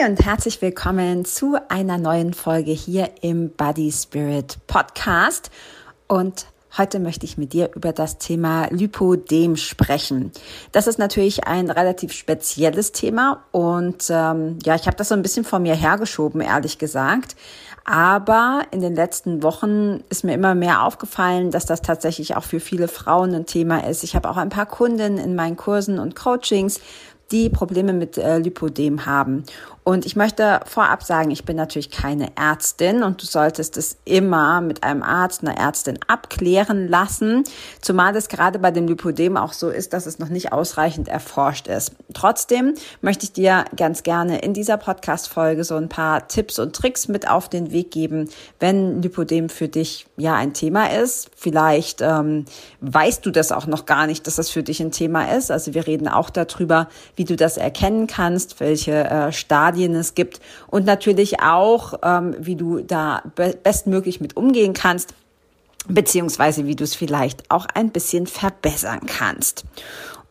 Hi und herzlich willkommen zu einer neuen Folge hier im Body Spirit Podcast. Und heute möchte ich mit dir über das Thema Lipodem sprechen. Das ist natürlich ein relativ spezielles Thema und ähm, ja, ich habe das so ein bisschen vor mir hergeschoben, ehrlich gesagt. Aber in den letzten Wochen ist mir immer mehr aufgefallen, dass das tatsächlich auch für viele Frauen ein Thema ist. Ich habe auch ein paar Kunden in meinen Kursen und Coachings, die Probleme mit äh, Lipodem haben. Und ich möchte vorab sagen, ich bin natürlich keine Ärztin und du solltest es immer mit einem Arzt, einer Ärztin abklären lassen, zumal es gerade bei dem Lipodem auch so ist, dass es noch nicht ausreichend erforscht ist. Trotzdem möchte ich dir ganz gerne in dieser Podcast-Folge so ein paar Tipps und Tricks mit auf den Weg geben, wenn Lipodem für dich ja ein Thema ist. Vielleicht ähm, weißt du das auch noch gar nicht, dass das für dich ein Thema ist. Also wir reden auch darüber, wie du das erkennen kannst, welche äh, Stadien Stadien es gibt und natürlich auch, ähm, wie du da be bestmöglich mit umgehen kannst beziehungsweise wie du es vielleicht auch ein bisschen verbessern kannst.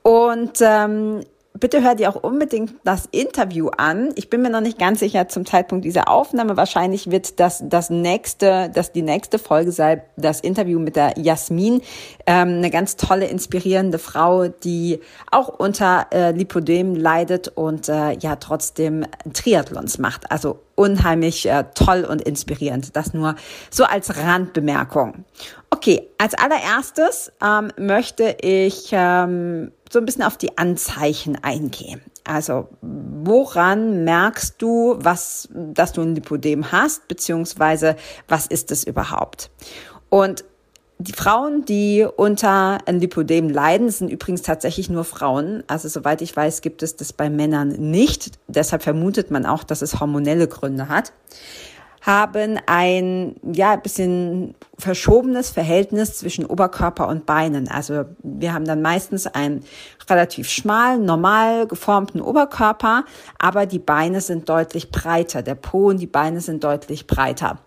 Und ähm, bitte hör dir auch unbedingt das Interview an. Ich bin mir noch nicht ganz sicher zum Zeitpunkt dieser Aufnahme. Wahrscheinlich wird das das nächste, das die nächste Folge sei das Interview mit der Jasmin, ähm, eine ganz tolle, inspirierende Frau, die auch unter äh, Lipodem leidet und äh, ja trotzdem Triathlons macht. Also unheimlich äh, toll und inspirierend. Das nur so als Randbemerkung. Okay, als allererstes ähm, möchte ich ähm, so ein bisschen auf die Anzeichen eingehen. Also woran merkst du, was, dass du ein Lipodem hast, beziehungsweise was ist es überhaupt? Und die Frauen, die unter ein Lipodem leiden, sind übrigens tatsächlich nur Frauen. Also soweit ich weiß, gibt es das bei Männern nicht. Deshalb vermutet man auch, dass es hormonelle Gründe hat haben ein ja bisschen verschobenes Verhältnis zwischen Oberkörper und Beinen. Also wir haben dann meistens einen relativ schmalen, normal geformten Oberkörper, aber die Beine sind deutlich breiter. Der Po und die Beine sind deutlich breiter.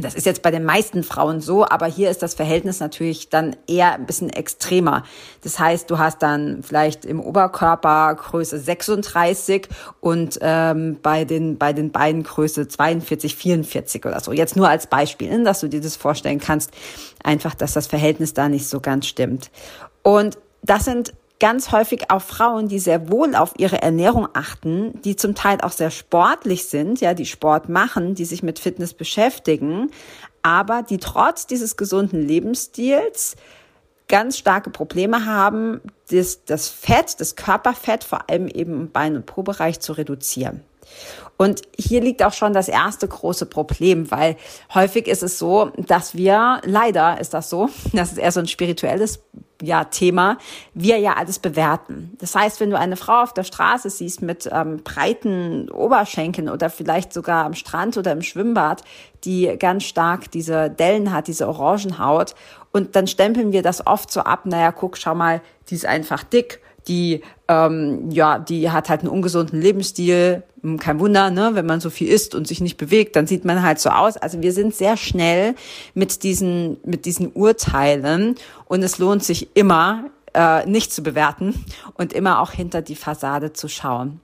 Das ist jetzt bei den meisten Frauen so, aber hier ist das Verhältnis natürlich dann eher ein bisschen extremer. Das heißt, du hast dann vielleicht im Oberkörper Größe 36 und ähm, bei den bei den Beinen Größe 42, 44 oder so. Jetzt nur als Beispiel, ne, dass du dir das vorstellen kannst, einfach, dass das Verhältnis da nicht so ganz stimmt. Und das sind ganz häufig auch Frauen, die sehr wohl auf ihre Ernährung achten, die zum Teil auch sehr sportlich sind, ja, die Sport machen, die sich mit Fitness beschäftigen, aber die trotz dieses gesunden Lebensstils ganz starke Probleme haben, das, das Fett, das Körperfett, vor allem eben im Bein- und Po-Bereich zu reduzieren. Und hier liegt auch schon das erste große Problem, weil häufig ist es so, dass wir, leider ist das so, das ist eher so ein spirituelles ja, Thema, wir ja alles bewerten. Das heißt, wenn du eine Frau auf der Straße siehst mit ähm, breiten Oberschenkeln oder vielleicht sogar am Strand oder im Schwimmbad, die ganz stark diese Dellen hat, diese Orangenhaut, und dann stempeln wir das oft so ab, naja, guck, schau mal, die ist einfach dick die ähm, ja, die hat halt einen ungesunden Lebensstil. Hm, kein Wunder, ne, wenn man so viel isst und sich nicht bewegt, dann sieht man halt so aus. Also wir sind sehr schnell mit diesen mit diesen Urteilen und es lohnt sich immer äh, nicht zu bewerten und immer auch hinter die Fassade zu schauen.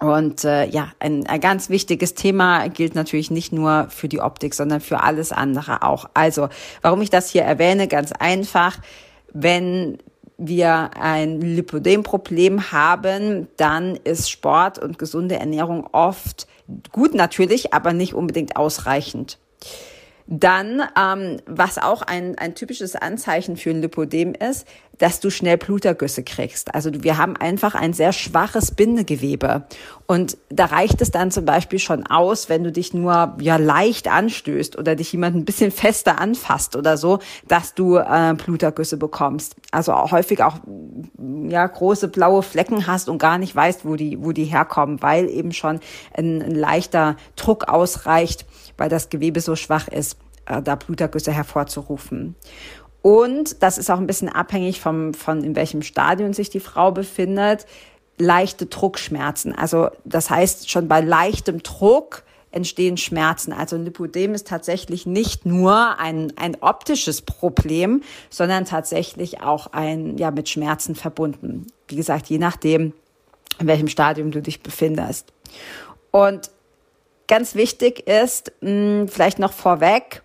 Und äh, ja, ein, ein ganz wichtiges Thema gilt natürlich nicht nur für die Optik, sondern für alles andere auch. Also, warum ich das hier erwähne, ganz einfach, wenn wir ein Lipodem-Problem haben, dann ist Sport und gesunde Ernährung oft gut natürlich, aber nicht unbedingt ausreichend. Dann, ähm, was auch ein, ein typisches Anzeichen für ein Lipodem ist, dass du schnell Blutergüsse kriegst. Also wir haben einfach ein sehr schwaches Bindegewebe. Und da reicht es dann zum Beispiel schon aus, wenn du dich nur ja leicht anstößt oder dich jemand ein bisschen fester anfasst oder so, dass du äh, Blutergüsse bekommst. Also auch häufig auch ja große blaue Flecken hast und gar nicht weißt, wo die wo die herkommen, weil eben schon ein, ein leichter Druck ausreicht, weil das Gewebe so schwach ist, äh, da Blutergüsse hervorzurufen. Und das ist auch ein bisschen abhängig vom, von in welchem Stadium sich die Frau befindet. Leichte Druckschmerzen. Also das heißt, schon bei leichtem Druck entstehen Schmerzen. Also Lipodem ist tatsächlich nicht nur ein, ein optisches Problem, sondern tatsächlich auch ein, ja, mit Schmerzen verbunden. Wie gesagt, je nachdem, in welchem Stadium du dich befindest. Und ganz wichtig ist, mh, vielleicht noch vorweg,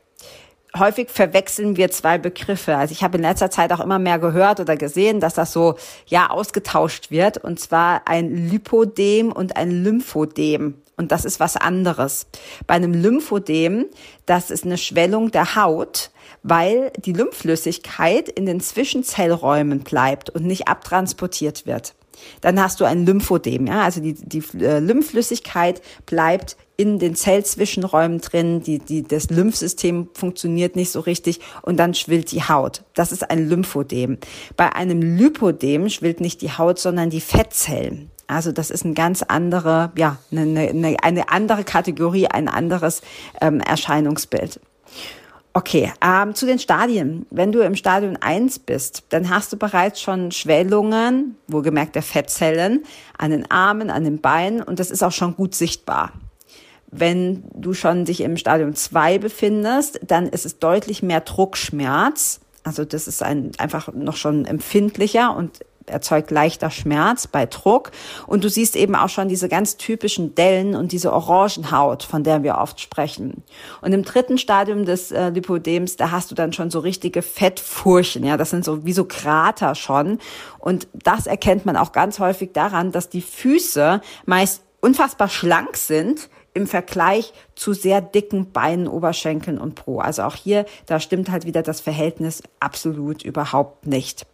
häufig verwechseln wir zwei Begriffe. Also ich habe in letzter Zeit auch immer mehr gehört oder gesehen, dass das so ja ausgetauscht wird und zwar ein Lipodem und ein Lymphodem. Und das ist was anderes. Bei einem Lymphodem, das ist eine Schwellung der Haut, weil die Lymphflüssigkeit in den Zwischenzellräumen bleibt und nicht abtransportiert wird. Dann hast du ein Lymphodem, ja, also die, die äh, Lymphflüssigkeit bleibt in den Zellzwischenräumen drin, die, die, das Lymphsystem funktioniert nicht so richtig und dann schwillt die Haut. Das ist ein Lymphodem. Bei einem Lipodem schwillt nicht die Haut, sondern die Fettzellen. Also das ist eine ganz andere, ja, eine, eine, eine andere Kategorie, ein anderes ähm, Erscheinungsbild. Okay, ähm, zu den Stadien. Wenn du im Stadium 1 bist, dann hast du bereits schon Schwellungen, wohlgemerkt der Fettzellen, an den Armen, an den Beinen und das ist auch schon gut sichtbar. Wenn du schon dich im Stadium 2 befindest, dann ist es deutlich mehr Druckschmerz. Also das ist ein, einfach noch schon empfindlicher und erzeugt leichter Schmerz bei Druck. Und du siehst eben auch schon diese ganz typischen Dellen und diese Orangenhaut, von der wir oft sprechen. Und im dritten Stadium des äh, Lipodems, da hast du dann schon so richtige Fettfurchen. Ja, das sind so wie so Krater schon. Und das erkennt man auch ganz häufig daran, dass die Füße meist unfassbar schlank sind im Vergleich zu sehr dicken Beinen, Oberschenkeln und Po. Also auch hier, da stimmt halt wieder das Verhältnis absolut überhaupt nicht.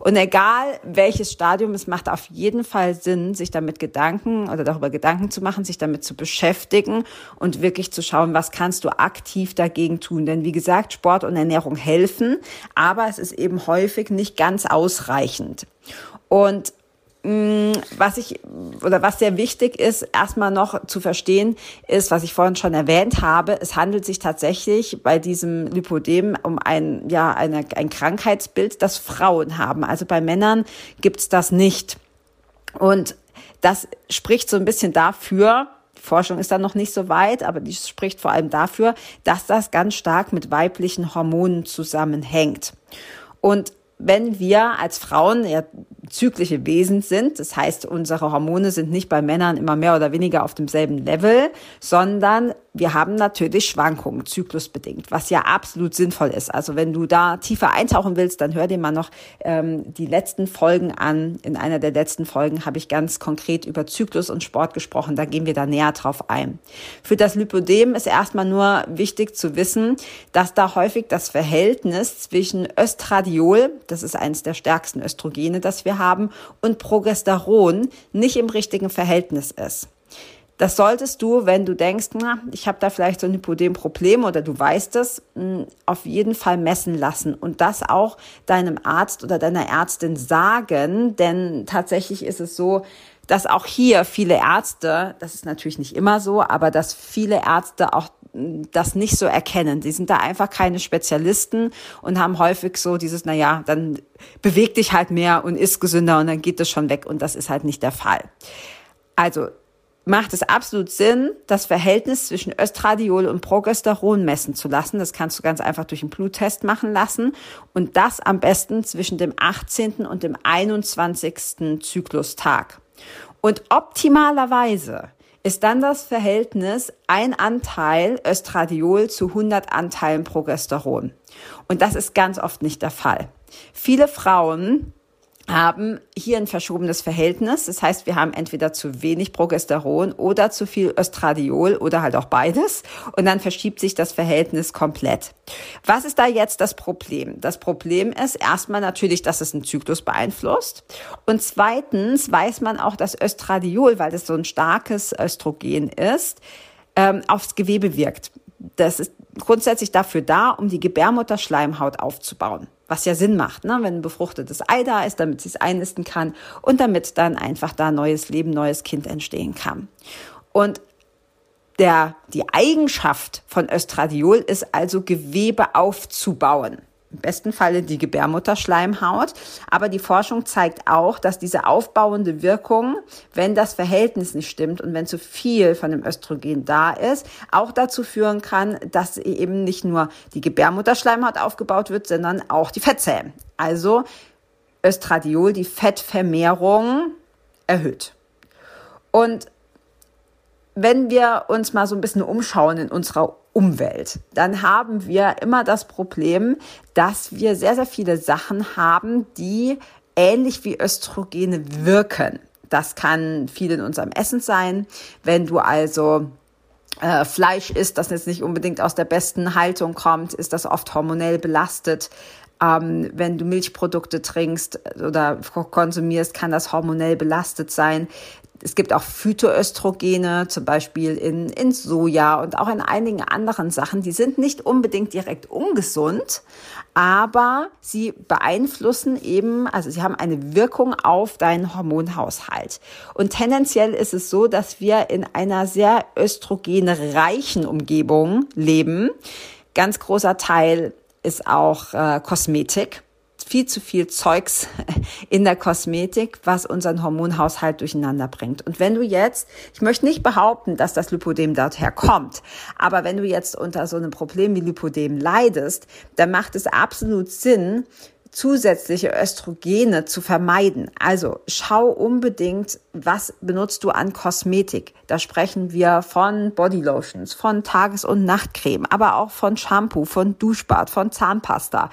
Und egal welches Stadium, es macht auf jeden Fall Sinn, sich damit Gedanken oder darüber Gedanken zu machen, sich damit zu beschäftigen und wirklich zu schauen, was kannst du aktiv dagegen tun. Denn wie gesagt, Sport und Ernährung helfen, aber es ist eben häufig nicht ganz ausreichend. Und was ich oder was sehr wichtig ist, erstmal noch zu verstehen, ist, was ich vorhin schon erwähnt habe, es handelt sich tatsächlich bei diesem Lipodem um ein, ja, eine, ein Krankheitsbild, das Frauen haben. Also bei Männern gibt's das nicht. Und das spricht so ein bisschen dafür, die Forschung ist da noch nicht so weit, aber die spricht vor allem dafür, dass das ganz stark mit weiblichen Hormonen zusammenhängt. Und wenn wir als Frauen ja zyklische Wesen sind, das heißt, unsere Hormone sind nicht bei Männern immer mehr oder weniger auf demselben Level, sondern wir haben natürlich Schwankungen, zyklusbedingt, was ja absolut sinnvoll ist. Also wenn du da tiefer eintauchen willst, dann hör dir mal noch ähm, die letzten Folgen an. In einer der letzten Folgen habe ich ganz konkret über Zyklus und Sport gesprochen. Da gehen wir da näher drauf ein. Für das Lipodem ist erstmal nur wichtig zu wissen, dass da häufig das Verhältnis zwischen Östradiol, das ist eines der stärksten Östrogene, das wir haben, und Progesteron nicht im richtigen Verhältnis ist. Das solltest du, wenn du denkst, na, ich habe da vielleicht so ein Hypodem-Problem oder du weißt es, auf jeden Fall messen lassen und das auch deinem Arzt oder deiner Ärztin sagen, denn tatsächlich ist es so, dass auch hier viele Ärzte, das ist natürlich nicht immer so, aber dass viele Ärzte auch das nicht so erkennen. Die sind da einfach keine Spezialisten und haben häufig so dieses, na ja, dann beweg dich halt mehr und isst gesünder und dann geht das schon weg und das ist halt nicht der Fall. Also macht es absolut Sinn, das Verhältnis zwischen Östradiol und Progesteron messen zu lassen. Das kannst du ganz einfach durch einen Bluttest machen lassen und das am besten zwischen dem 18. und dem 21. Zyklustag. Und optimalerweise ist dann das Verhältnis ein Anteil Östradiol zu 100 Anteilen Progesteron. Und das ist ganz oft nicht der Fall. Viele Frauen haben hier ein verschobenes Verhältnis. Das heißt, wir haben entweder zu wenig Progesteron oder zu viel Östradiol oder halt auch beides. Und dann verschiebt sich das Verhältnis komplett. Was ist da jetzt das Problem? Das Problem ist erstmal natürlich, dass es einen Zyklus beeinflusst. Und zweitens weiß man auch, dass Östradiol, weil das so ein starkes Östrogen ist, ähm, aufs Gewebe wirkt. Das ist grundsätzlich dafür da, um die Gebärmutterschleimhaut aufzubauen. Was ja Sinn macht, ne? wenn ein befruchtetes Ei da ist, damit sie es einnisten kann und damit dann einfach da neues Leben, neues Kind entstehen kann. Und der, die Eigenschaft von Östradiol ist also Gewebe aufzubauen im besten Falle die Gebärmutterschleimhaut. Aber die Forschung zeigt auch, dass diese aufbauende Wirkung, wenn das Verhältnis nicht stimmt und wenn zu viel von dem Östrogen da ist, auch dazu führen kann, dass eben nicht nur die Gebärmutterschleimhaut aufgebaut wird, sondern auch die Fettzellen. Also Östradiol, die Fettvermehrung erhöht. Und wenn wir uns mal so ein bisschen umschauen in unserer Umwelt, dann haben wir immer das Problem, dass wir sehr, sehr viele Sachen haben, die ähnlich wie Östrogene wirken. Das kann viel in unserem Essen sein. Wenn du also äh, Fleisch isst, das jetzt nicht unbedingt aus der besten Haltung kommt, ist das oft hormonell belastet. Ähm, wenn du Milchprodukte trinkst oder konsumierst, kann das hormonell belastet sein. Es gibt auch Phytoöstrogene, zum Beispiel in, in Soja und auch in einigen anderen Sachen. Die sind nicht unbedingt direkt ungesund, aber sie beeinflussen eben, also sie haben eine Wirkung auf deinen Hormonhaushalt. Und tendenziell ist es so, dass wir in einer sehr östrogenreichen Umgebung leben. Ganz großer Teil ist auch äh, Kosmetik viel zu viel Zeugs in der Kosmetik, was unseren Hormonhaushalt durcheinander bringt. Und wenn du jetzt, ich möchte nicht behaupten, dass das Lipodem dorthin kommt, aber wenn du jetzt unter so einem Problem wie Lipodem leidest, dann macht es absolut Sinn, zusätzliche Östrogene zu vermeiden. Also schau unbedingt, was benutzt du an Kosmetik. Da sprechen wir von Bodylotions, von Tages- und Nachtcreme, aber auch von Shampoo, von Duschbad, von Zahnpasta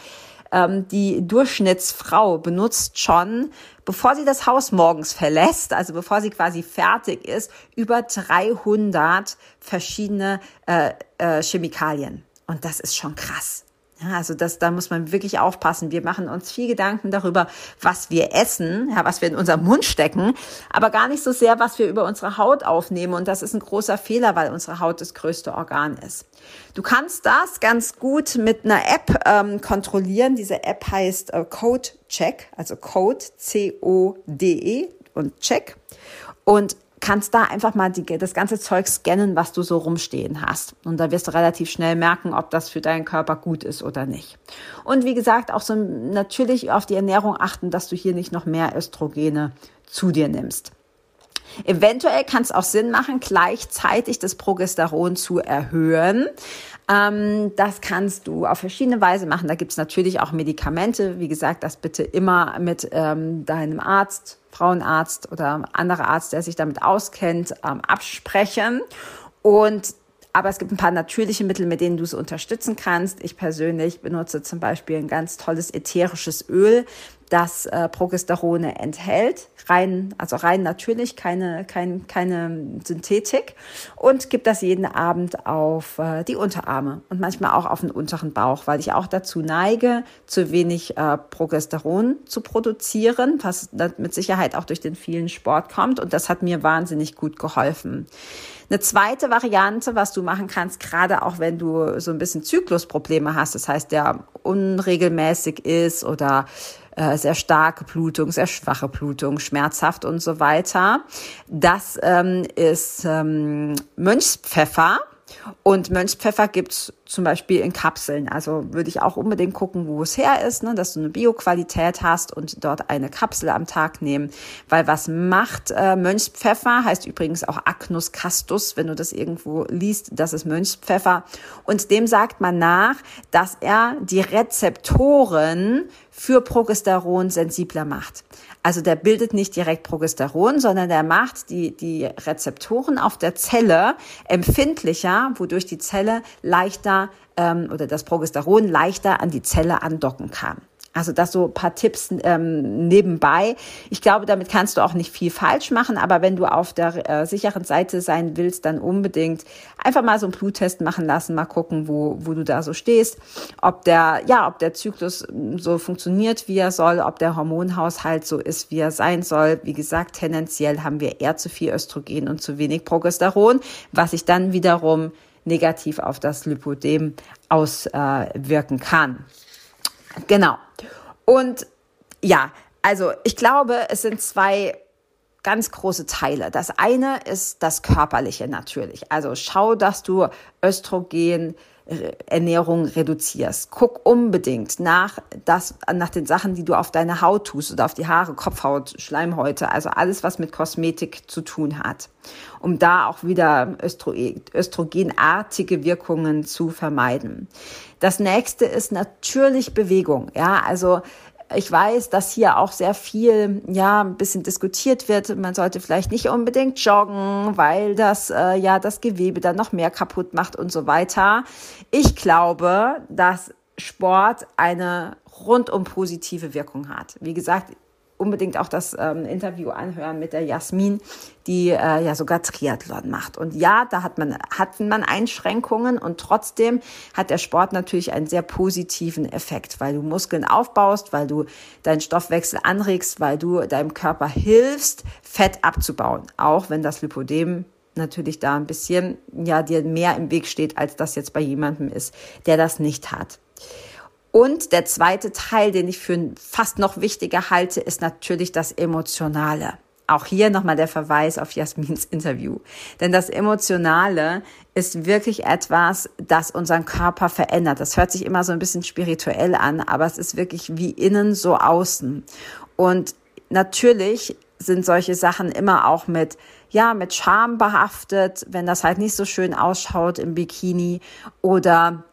ähm, die Durchschnittsfrau benutzt schon, bevor sie das Haus morgens verlässt, also bevor sie quasi fertig ist, über 300 verschiedene äh, äh, Chemikalien. Und das ist schon krass. Ja, also das, da muss man wirklich aufpassen. Wir machen uns viel Gedanken darüber, was wir essen, ja, was wir in unserem Mund stecken, aber gar nicht so sehr, was wir über unsere Haut aufnehmen. Und das ist ein großer Fehler, weil unsere Haut das größte Organ ist. Du kannst das ganz gut mit einer App ähm, kontrollieren. Diese App heißt äh, Code Check, also Code C-O-D-E und Check. Und kannst da einfach mal die, das ganze Zeug scannen, was du so rumstehen hast. Und da wirst du relativ schnell merken, ob das für deinen Körper gut ist oder nicht. Und wie gesagt, auch so natürlich auf die Ernährung achten, dass du hier nicht noch mehr Östrogene zu dir nimmst. Eventuell kann es auch Sinn machen, gleichzeitig das Progesteron zu erhöhen. Ähm, das kannst du auf verschiedene Weise machen. Da gibt es natürlich auch Medikamente. Wie gesagt, das bitte immer mit ähm, deinem Arzt, Frauenarzt oder anderer Arzt, der sich damit auskennt, ähm, absprechen. Und aber es gibt ein paar natürliche Mittel, mit denen du es unterstützen kannst. Ich persönlich benutze zum Beispiel ein ganz tolles ätherisches Öl, das äh, Progesterone enthält, rein, also rein natürlich, keine, kein, keine Synthetik und gibt das jeden Abend auf äh, die Unterarme und manchmal auch auf den unteren Bauch, weil ich auch dazu neige, zu wenig äh, Progesteron zu produzieren, was mit Sicherheit auch durch den vielen Sport kommt und das hat mir wahnsinnig gut geholfen. Eine zweite Variante, was du machen kannst, gerade auch wenn du so ein bisschen Zyklusprobleme hast, das heißt, der unregelmäßig ist oder äh, sehr starke Blutung, sehr schwache Blutung, schmerzhaft und so weiter. Das ähm, ist ähm, Mönchspfeffer. Und Mönchspfeffer gibt's zum Beispiel in Kapseln. Also würde ich auch unbedingt gucken, wo es her ist, ne? dass du eine Bioqualität hast und dort eine Kapsel am Tag nehmen. Weil was macht äh, Mönchspfeffer? Heißt übrigens auch Agnus castus, wenn du das irgendwo liest, das ist Mönchspfeffer. Und dem sagt man nach, dass er die Rezeptoren für Progesteron sensibler macht. Also der bildet nicht direkt Progesteron, sondern der macht die, die Rezeptoren auf der Zelle empfindlicher, wodurch die Zelle leichter ähm, oder das Progesteron leichter an die Zelle andocken kann. Also das so paar Tipps ähm, nebenbei. Ich glaube, damit kannst du auch nicht viel falsch machen, aber wenn du auf der äh, sicheren Seite sein willst, dann unbedingt einfach mal so einen Bluttest machen lassen, mal gucken, wo, wo du da so stehst, ob der, ja, ob der Zyklus so funktioniert, wie er soll, ob der Hormonhaushalt so ist, wie er sein soll. Wie gesagt, tendenziell haben wir eher zu viel Östrogen und zu wenig Progesteron, was sich dann wiederum negativ auf das Lipodem auswirken kann. Genau. Und ja, also ich glaube, es sind zwei ganz große Teile. Das eine ist das Körperliche natürlich. Also schau, dass du Östrogen Ernährung reduzierst. Guck unbedingt nach, das, nach den Sachen, die du auf deine Haut tust oder auf die Haare, Kopfhaut, Schleimhäute, also alles, was mit Kosmetik zu tun hat, um da auch wieder östrogenartige Wirkungen zu vermeiden. Das nächste ist natürlich Bewegung. Ja, also ich weiß, dass hier auch sehr viel, ja, ein bisschen diskutiert wird. Man sollte vielleicht nicht unbedingt joggen, weil das, äh, ja, das Gewebe dann noch mehr kaputt macht und so weiter. Ich glaube, dass Sport eine rundum positive Wirkung hat. Wie gesagt, unbedingt auch das ähm, Interview anhören mit der Jasmin, die äh, ja sogar Triathlon macht. Und ja, da hat man, hat man Einschränkungen und trotzdem hat der Sport natürlich einen sehr positiven Effekt, weil du Muskeln aufbaust, weil du deinen Stoffwechsel anregst, weil du deinem Körper hilfst, Fett abzubauen. Auch wenn das Lipodem natürlich da ein bisschen, ja, dir mehr im Weg steht, als das jetzt bei jemandem ist, der das nicht hat. Und der zweite Teil, den ich für fast noch wichtiger halte, ist natürlich das Emotionale. Auch hier nochmal der Verweis auf Jasmins Interview. Denn das Emotionale ist wirklich etwas, das unseren Körper verändert. Das hört sich immer so ein bisschen spirituell an, aber es ist wirklich wie innen so außen. Und natürlich sind solche Sachen immer auch mit, ja, mit Scham behaftet, wenn das halt nicht so schön ausschaut im Bikini oder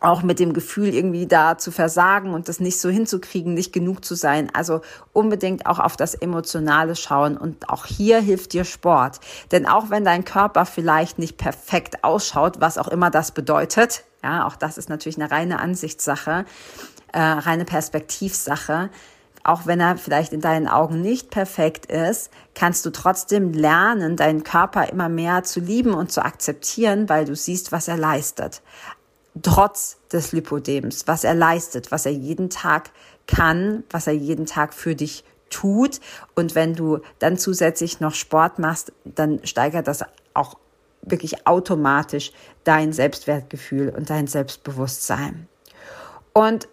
auch mit dem Gefühl irgendwie da zu versagen und das nicht so hinzukriegen, nicht genug zu sein. Also unbedingt auch auf das Emotionale schauen und auch hier hilft dir Sport. Denn auch wenn dein Körper vielleicht nicht perfekt ausschaut, was auch immer das bedeutet, ja, auch das ist natürlich eine reine Ansichtssache, äh, reine Perspektivsache, auch wenn er vielleicht in deinen Augen nicht perfekt ist, kannst du trotzdem lernen, deinen Körper immer mehr zu lieben und zu akzeptieren, weil du siehst, was er leistet trotz des Lipodems, was er leistet, was er jeden Tag kann, was er jeden Tag für dich tut. Und wenn du dann zusätzlich noch Sport machst, dann steigert das auch wirklich automatisch dein Selbstwertgefühl und dein Selbstbewusstsein. Und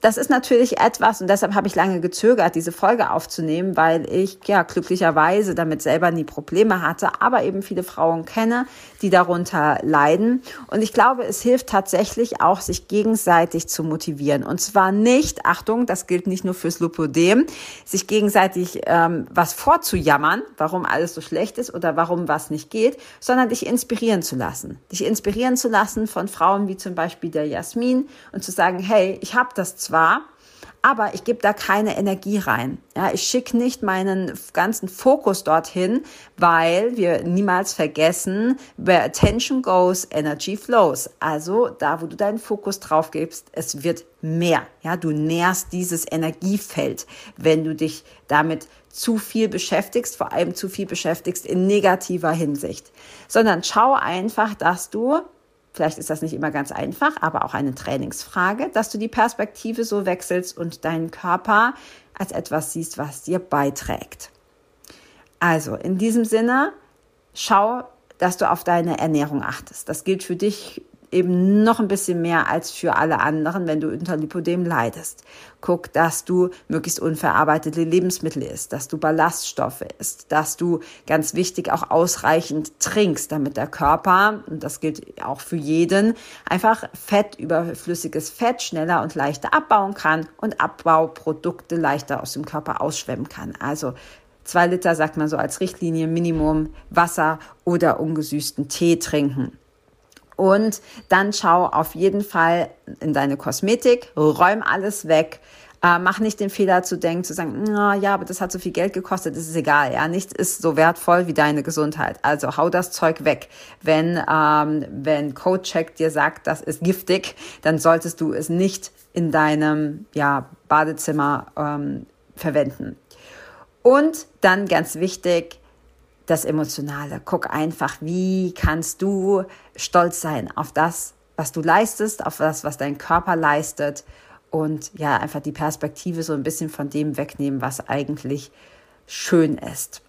das ist natürlich etwas, und deshalb habe ich lange gezögert, diese Folge aufzunehmen, weil ich ja glücklicherweise damit selber nie Probleme hatte, aber eben viele Frauen kenne, die darunter leiden. Und ich glaube, es hilft tatsächlich auch, sich gegenseitig zu motivieren. Und zwar nicht, Achtung, das gilt nicht nur fürs Lupodem, sich gegenseitig ähm, was vorzujammern, warum alles so schlecht ist oder warum was nicht geht, sondern dich inspirieren zu lassen. Dich inspirieren zu lassen von Frauen wie zum Beispiel der Jasmin und zu sagen, hey, ich habe das zwar, aber ich gebe da keine Energie rein. Ja, ich schicke nicht meinen ganzen Fokus dorthin, weil wir niemals vergessen, where attention goes, energy flows. Also da, wo du deinen Fokus drauf gibst, es wird mehr. Ja, du nährst dieses Energiefeld, wenn du dich damit zu viel beschäftigst, vor allem zu viel beschäftigst in negativer Hinsicht, sondern schau einfach, dass du Vielleicht ist das nicht immer ganz einfach, aber auch eine Trainingsfrage, dass du die Perspektive so wechselst und deinen Körper als etwas siehst, was dir beiträgt. Also in diesem Sinne, schau, dass du auf deine Ernährung achtest. Das gilt für dich eben noch ein bisschen mehr als für alle anderen, wenn du unter Lipodem leidest. Guck, dass du möglichst unverarbeitete Lebensmittel isst, dass du Ballaststoffe isst, dass du ganz wichtig auch ausreichend trinkst, damit der Körper, und das gilt auch für jeden, einfach Fett, überflüssiges Fett schneller und leichter abbauen kann und Abbauprodukte leichter aus dem Körper ausschwemmen kann. Also zwei Liter sagt man so als Richtlinie Minimum Wasser oder ungesüßten Tee trinken. Und dann schau auf jeden Fall in deine Kosmetik, räum alles weg. Äh, mach nicht den Fehler zu denken, zu sagen, na ja, aber das hat so viel Geld gekostet, das ist egal. Ja, nichts ist so wertvoll wie deine Gesundheit. Also hau das Zeug weg. Wenn ähm, wenn CodeCheck dir sagt, das ist giftig, dann solltest du es nicht in deinem ja, Badezimmer ähm, verwenden. Und dann ganz wichtig, das Emotionale. Guck einfach, wie kannst du stolz sein auf das, was du leistest, auf das, was dein Körper leistet und ja, einfach die Perspektive so ein bisschen von dem wegnehmen, was eigentlich schön ist.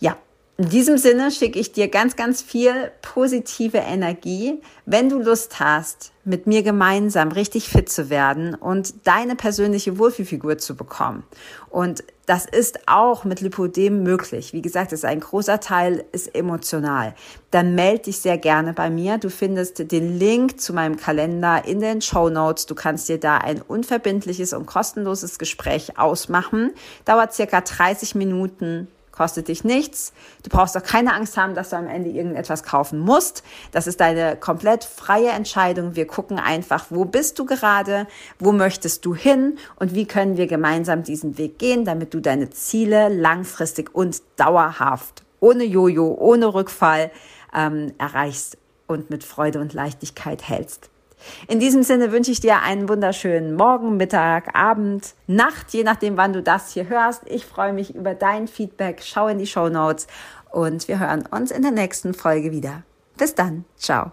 Ja, in diesem Sinne schicke ich dir ganz, ganz viel positive Energie. Wenn du Lust hast, mit mir gemeinsam richtig fit zu werden und deine persönliche Wohlfühlfigur zu bekommen. Und das ist auch mit Lipodem möglich. Wie gesagt, ist ein großer Teil ist emotional. Dann melde dich sehr gerne bei mir. Du findest den Link zu meinem Kalender in den Show Notes. Du kannst dir da ein unverbindliches und kostenloses Gespräch ausmachen. Dauert circa 30 Minuten kostet dich nichts. Du brauchst auch keine Angst haben, dass du am Ende irgendetwas kaufen musst. Das ist deine komplett freie Entscheidung. Wir gucken einfach, wo bist du gerade, wo möchtest du hin und wie können wir gemeinsam diesen Weg gehen, damit du deine Ziele langfristig und dauerhaft, ohne Jojo, ohne Rückfall ähm, erreichst und mit Freude und Leichtigkeit hältst. In diesem Sinne wünsche ich dir einen wunderschönen Morgen, Mittag, Abend, Nacht, je nachdem, wann du das hier hörst. Ich freue mich über dein Feedback. Schau in die Show Notes und wir hören uns in der nächsten Folge wieder. Bis dann. Ciao.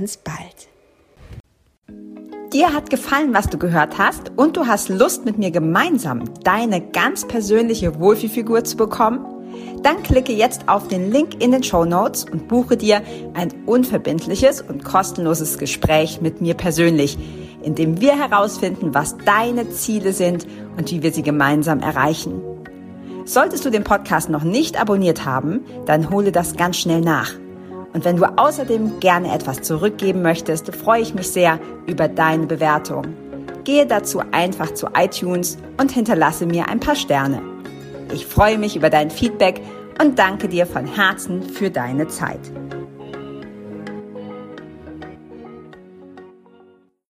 Bis bald. Dir hat gefallen, was du gehört hast und du hast Lust, mit mir gemeinsam deine ganz persönliche Wohlfühlfigur zu bekommen? Dann klicke jetzt auf den Link in den Show Notes und buche dir ein unverbindliches und kostenloses Gespräch mit mir persönlich, in dem wir herausfinden, was deine Ziele sind und wie wir sie gemeinsam erreichen. Solltest du den Podcast noch nicht abonniert haben, dann hole das ganz schnell nach. Und wenn du außerdem gerne etwas zurückgeben möchtest, freue ich mich sehr über deine Bewertung. Gehe dazu einfach zu iTunes und hinterlasse mir ein paar Sterne. Ich freue mich über dein Feedback und danke dir von Herzen für deine Zeit.